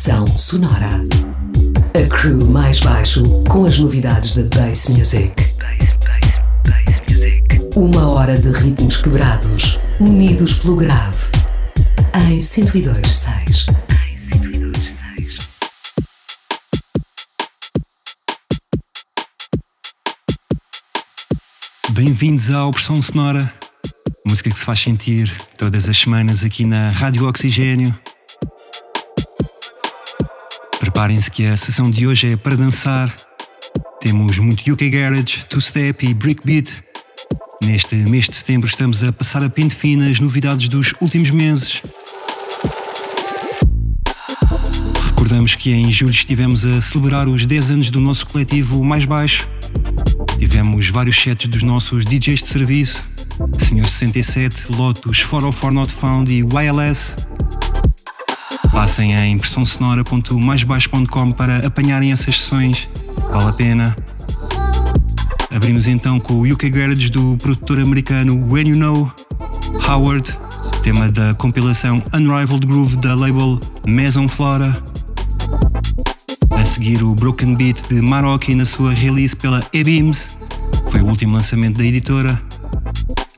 Estação Sonora. A crew mais baixo com as novidades da Bass Music. Uma hora de ritmos quebrados, unidos pelo grave. Em 102.6. Bem-vindos à Opressão Sonora, música que se faz sentir todas as semanas aqui na Rádio Oxigênio. Preparem-se que a sessão de hoje é para dançar. Temos muito UK Garage, Two Step e Brick Beat. Neste mês de setembro estamos a passar a pente fina as novidades dos últimos meses. Recordamos que em julho estivemos a celebrar os 10 anos do nosso coletivo mais baixo. Tivemos vários sets dos nossos DJs de serviço, Senhor 67, Lotus, 404 Not Found e YLS. Passem a impressãosonora.maisbaixo.com para apanharem essas sessões, vale a pena. Abrimos então com o UK Garage do produtor americano When You Know, Howard, tema da compilação Unrivaled Groove da label Maison Flora. A seguir o Broken Beat de Maroki na sua release pela E-Beams, foi o último lançamento da editora.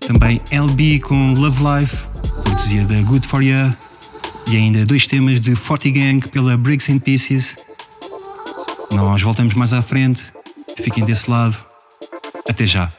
Também LB com Love Life, cortesia da Good For You. E ainda dois temas de Forty Gang pela Briggs and Pieces. Nós voltamos mais à frente, fiquem desse lado. Até já.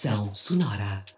Pressão sonora.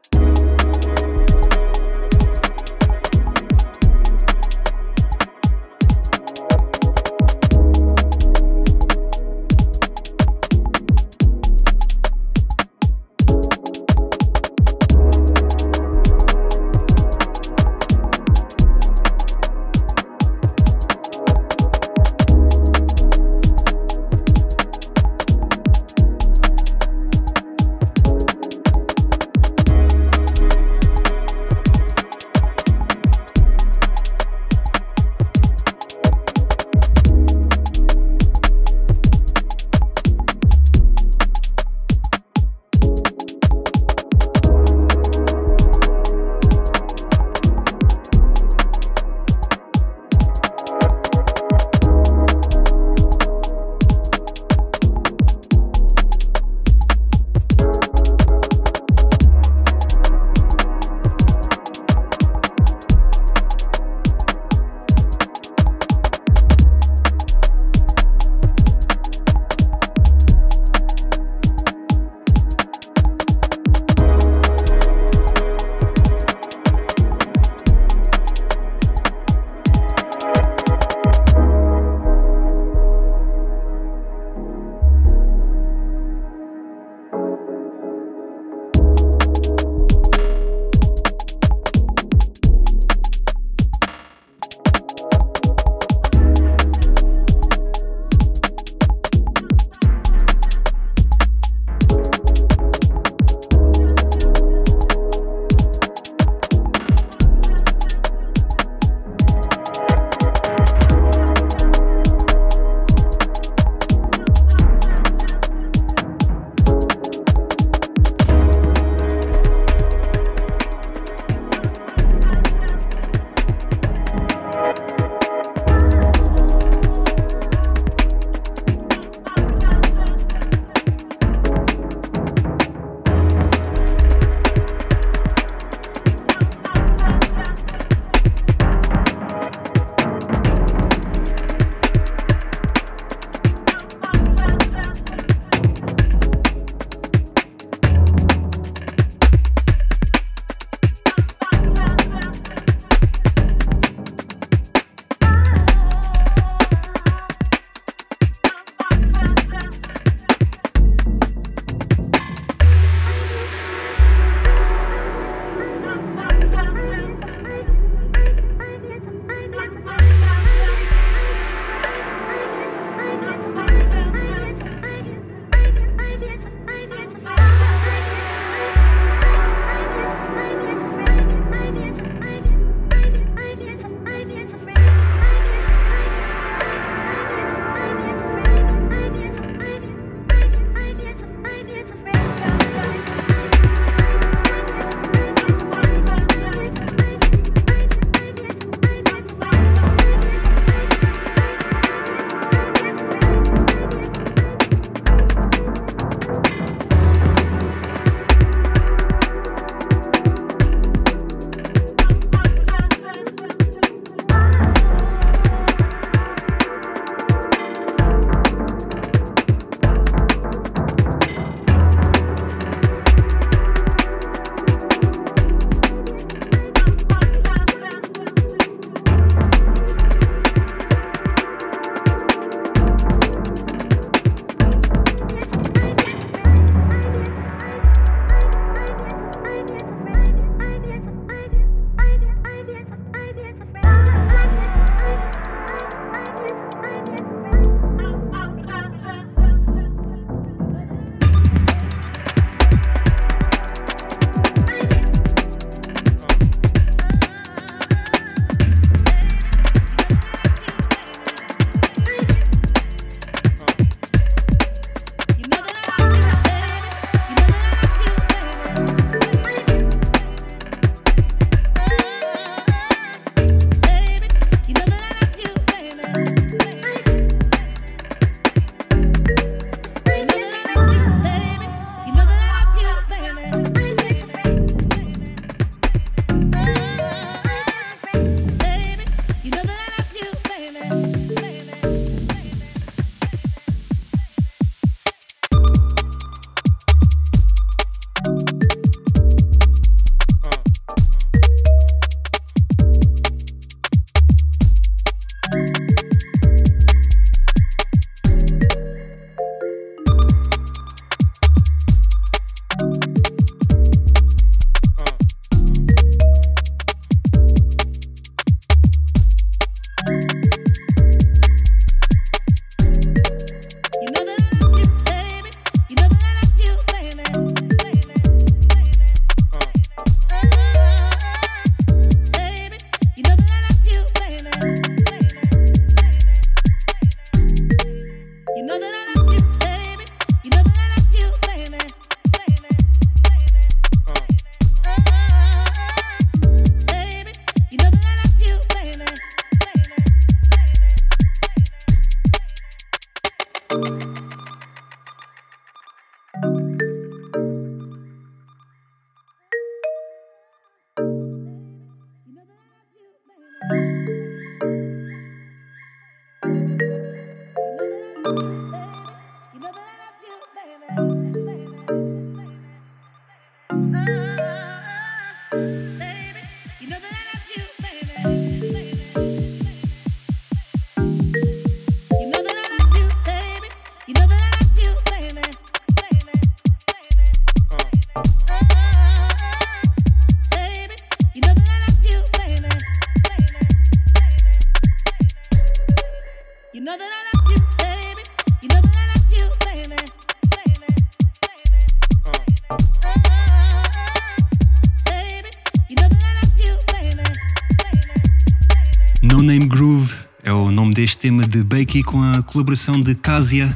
Bakey com a colaboração de Casia,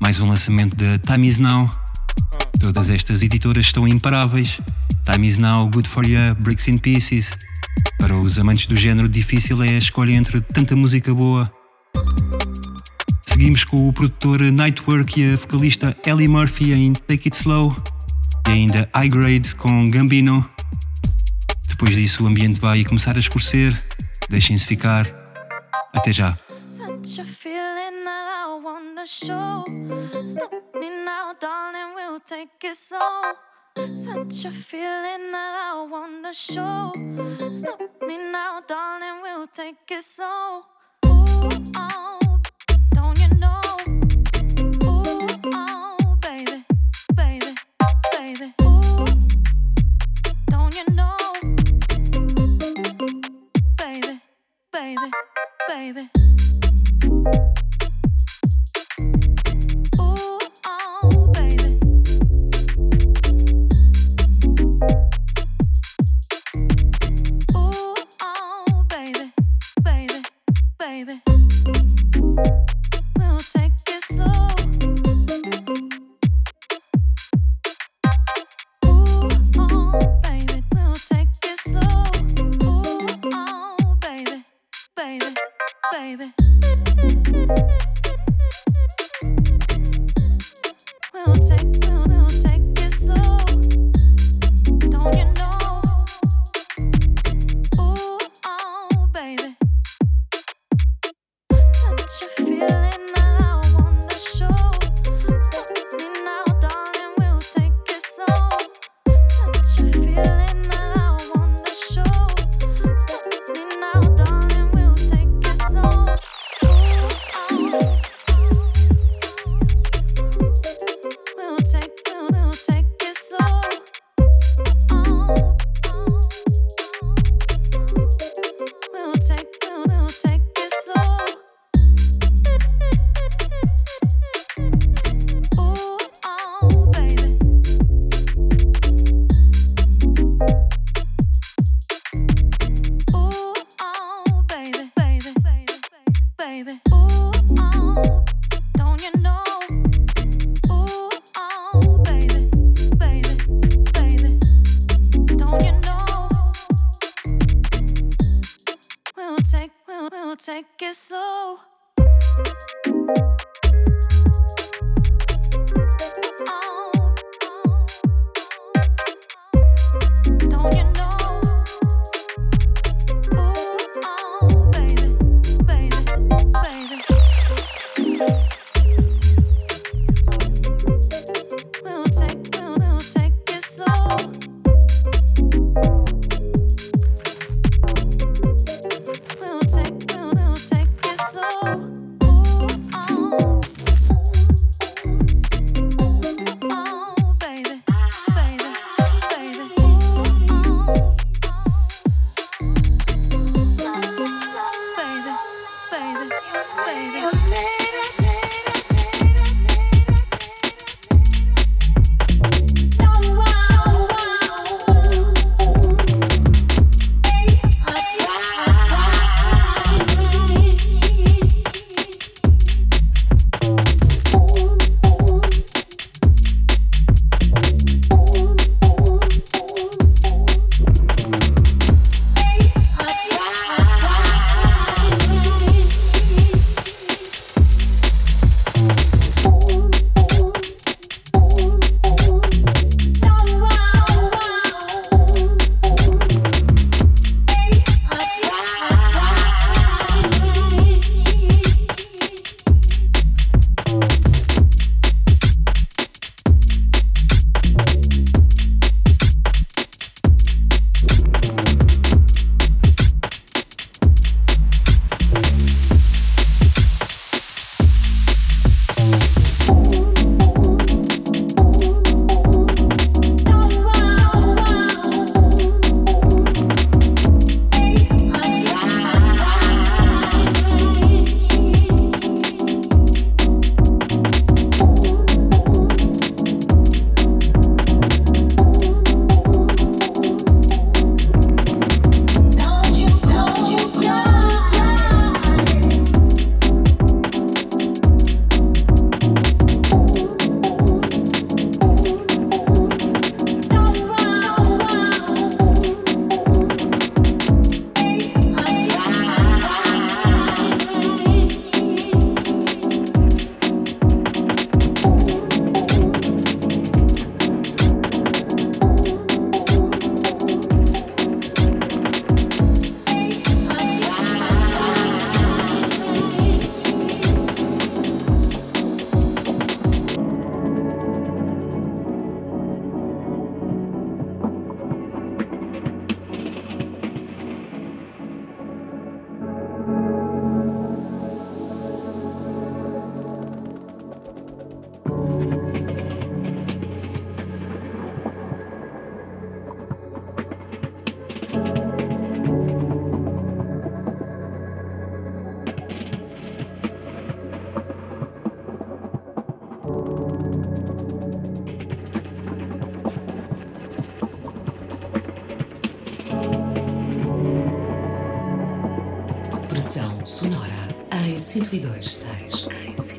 mais um lançamento da Time Is Now. Todas estas editoras estão imparáveis. Time Is Now, Good For You, Bricks in Pieces. Para os amantes do género, difícil é a escolha entre tanta música boa. Seguimos com o produtor Nightwork e a vocalista Ellie Murphy em Take It Slow e ainda High Grade com Gambino. Depois disso, o ambiente vai começar a escurecer. Deixem-se ficar. Até já. Show. Stop me now, darling, we'll take it slow. Such a feeling that I wanna show. Stop me now, darling, we'll take it slow. Ooh, oh. 1026.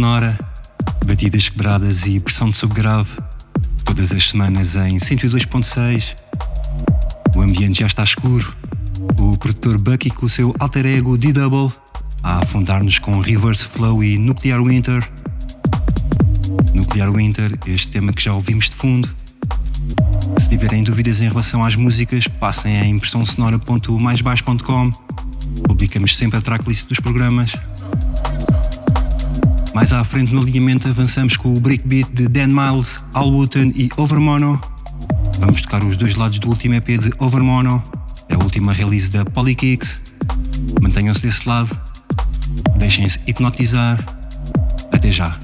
Sonora, batidas quebradas e pressão de subgrave, todas as semanas em 102.6. O ambiente já está escuro. O produtor Bucky com o seu alter ego D-Double a afundar-nos com Reverse Flow e Nuclear Winter. Nuclear Winter, este tema que já ouvimos de fundo. Se tiverem dúvidas em relação às músicas, passem a impressãosonora.maisbaixo.com. Publicamos sempre a tracklist dos programas. Mais à frente no alinhamento avançamos com o breakbeat de Dan Miles, Al Wooten e Overmono. Vamos tocar os dois lados do último EP de Overmono, a última release da Polykicks. Mantenham-se desse lado, deixem-se hipnotizar. Até já!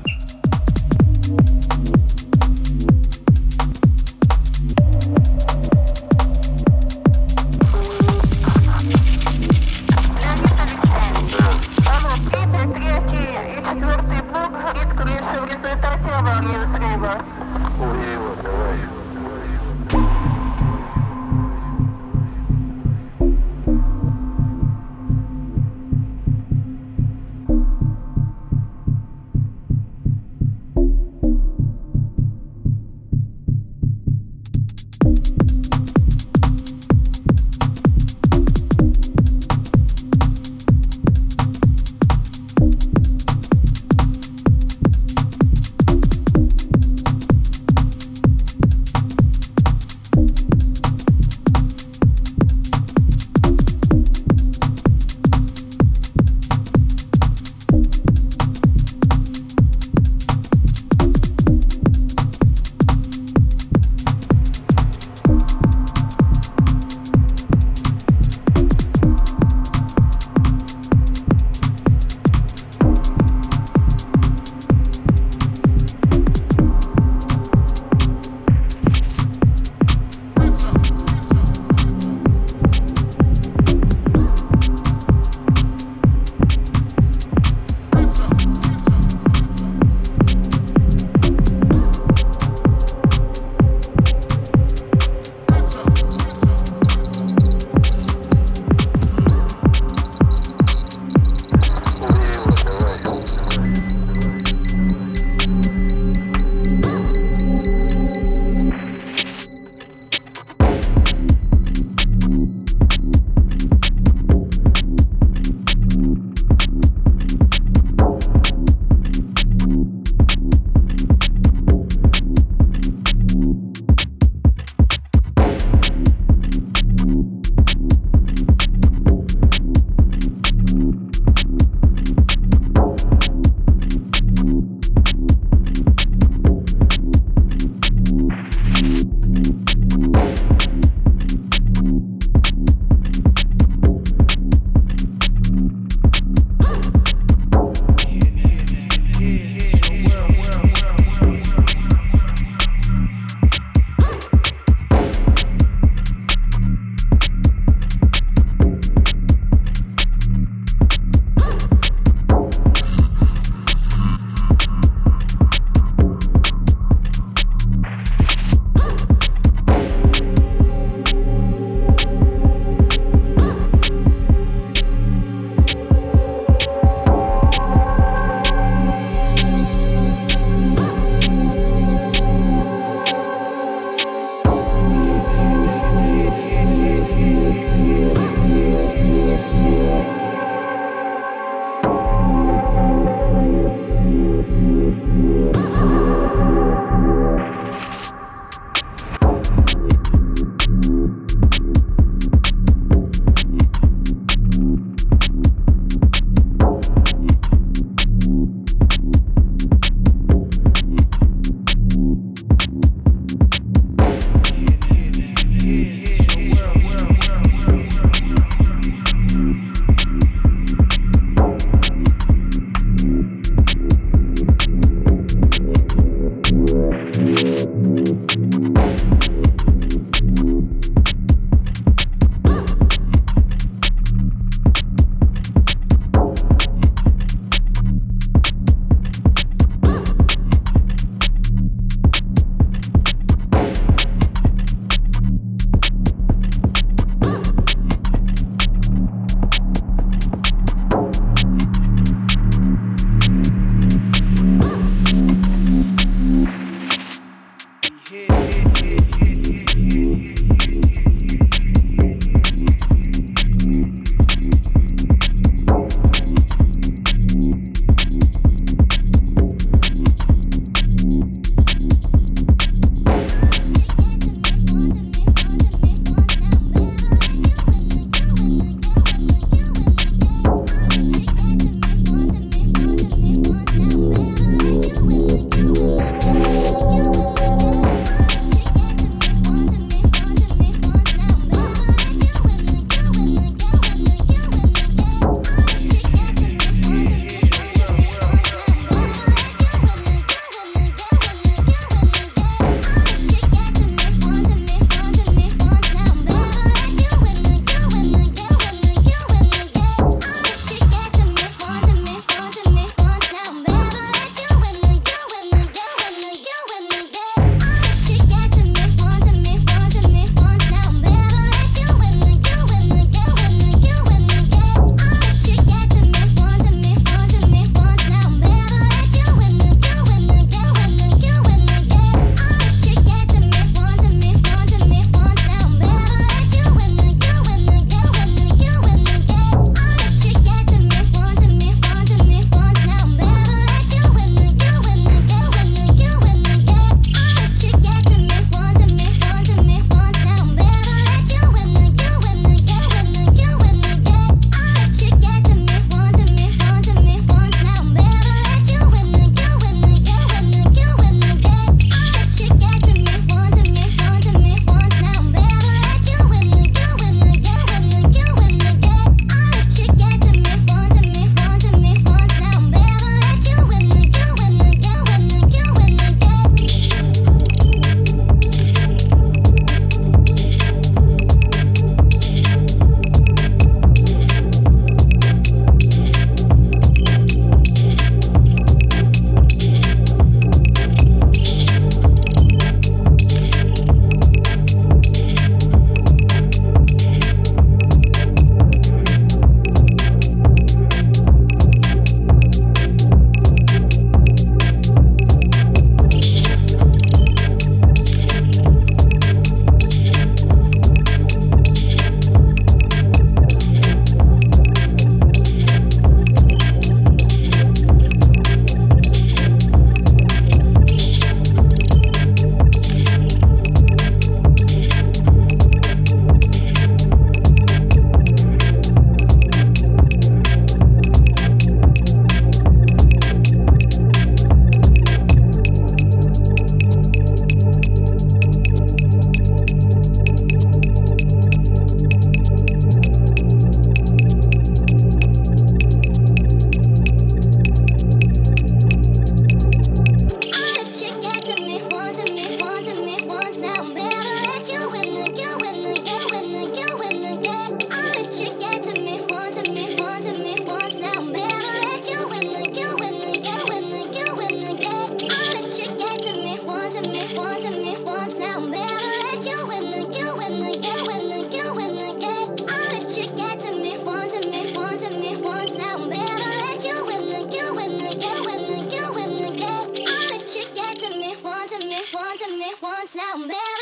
hit, hit. now, man.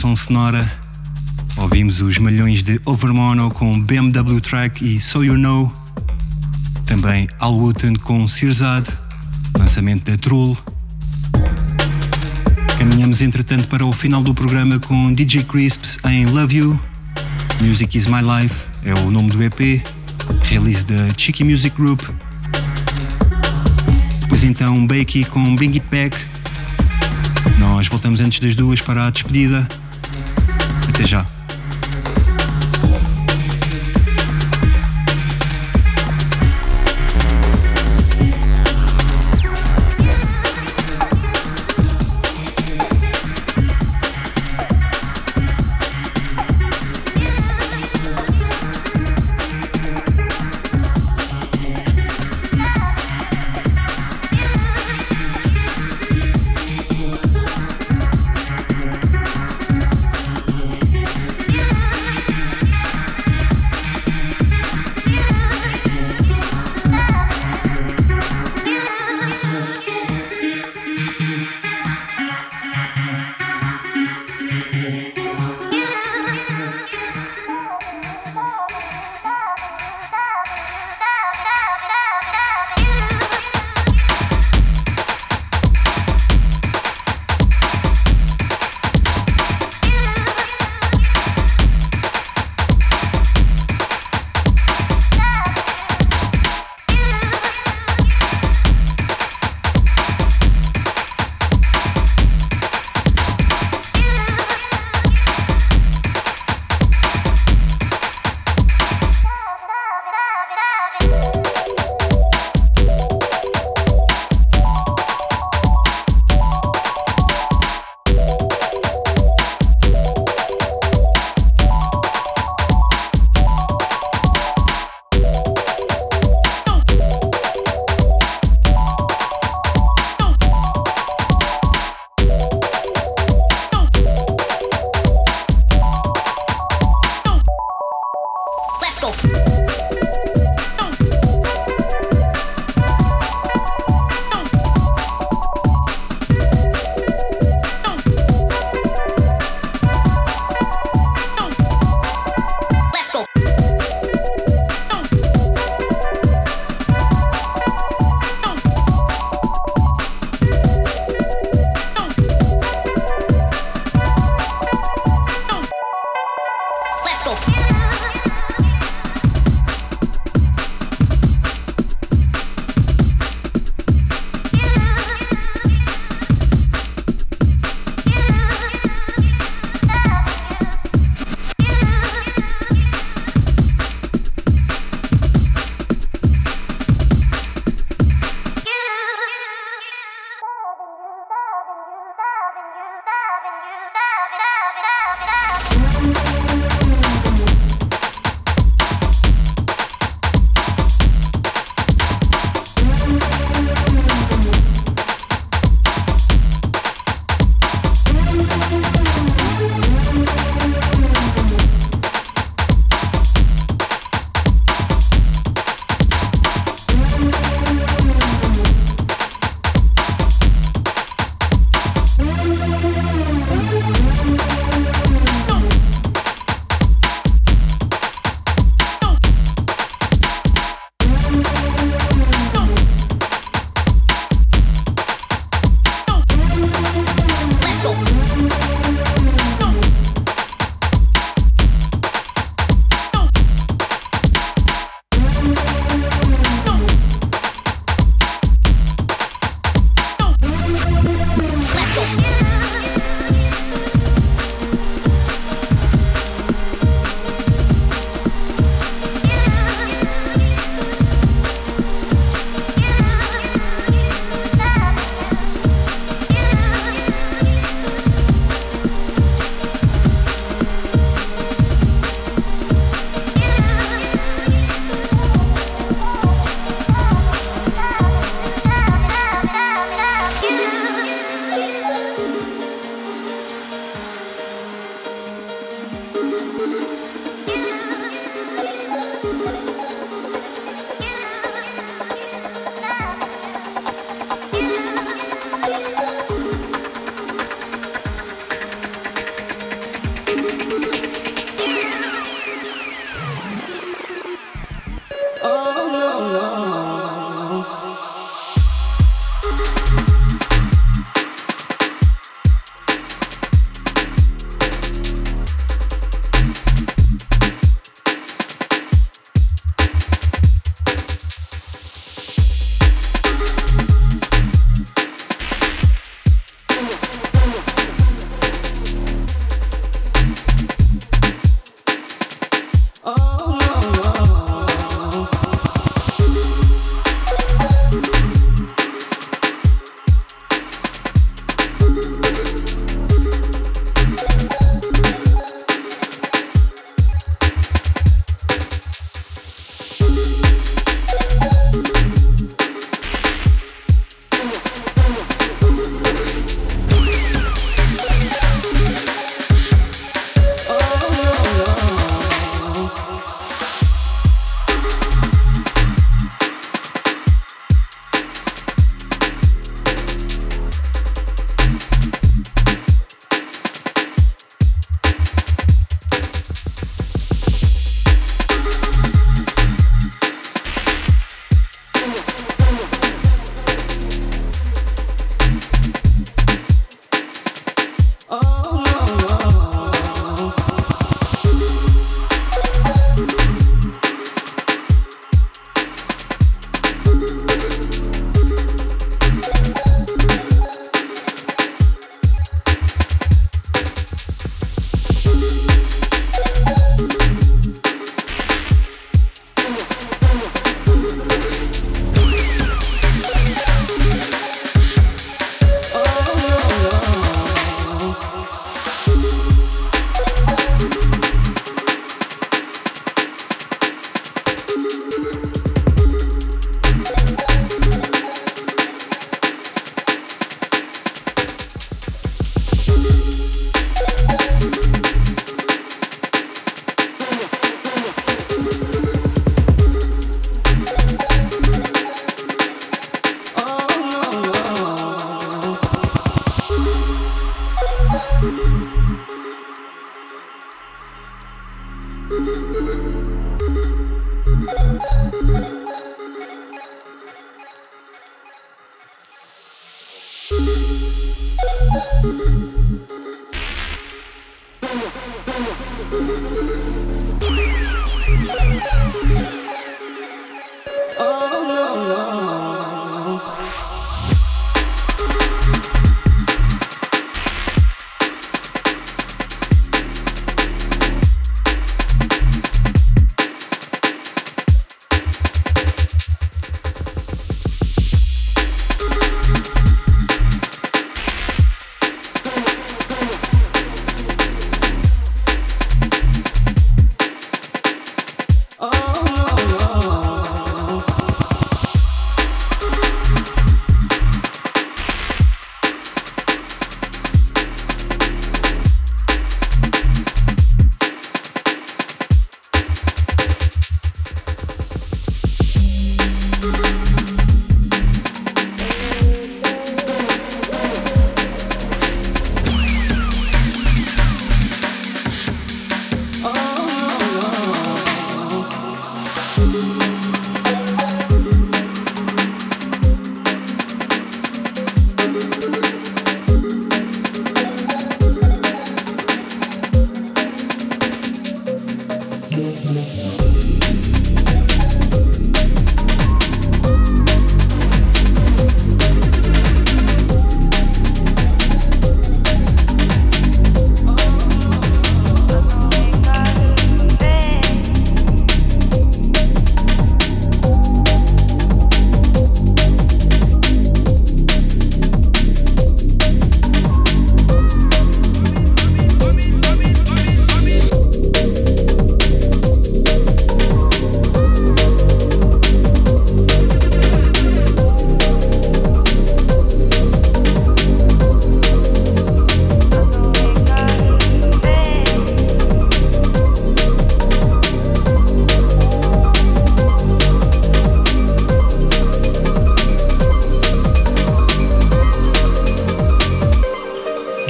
Este o Pressão Sonora. Ouvimos os malhões de Overmono com BMW Track e So You Know. Também Al Wooten com Sirzad, lançamento da Troll. Caminhamos entretanto para o final do programa com DJ Crisps em Love You. Music is My Life é o nome do EP, release da Cheeky Music Group. Depois então Bakey com Bring It Back. Nós voltamos antes das duas para a despedida.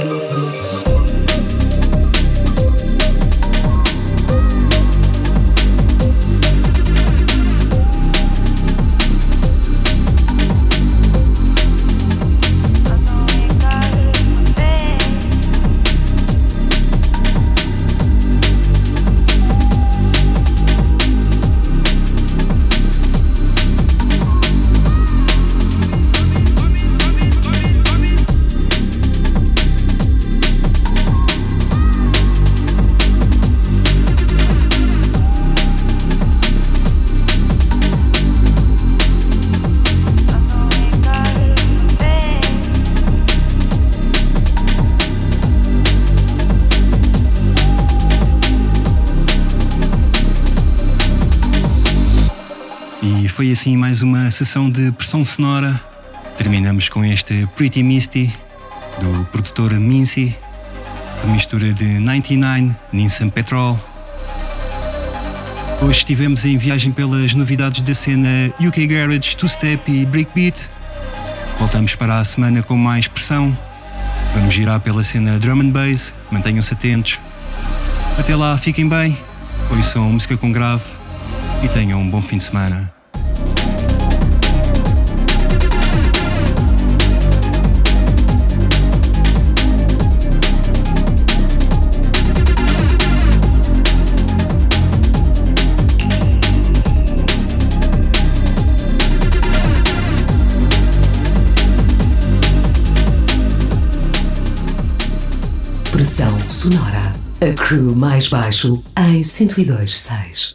Foi uma sessão de pressão sonora. Terminamos com este Pretty Misty do produtor Mincy, a mistura de 99, Nissan Petrol. Hoje estivemos em viagem pelas novidades da cena UK Garage, Two Step e Breakbeat. Voltamos para a semana com mais pressão. Vamos girar pela cena Drum and Bass, mantenham-se atentos. Até lá, fiquem bem, ouçam música com grave e tenham um bom fim de semana. Pressão sonora. A crew mais baixo em 102.6.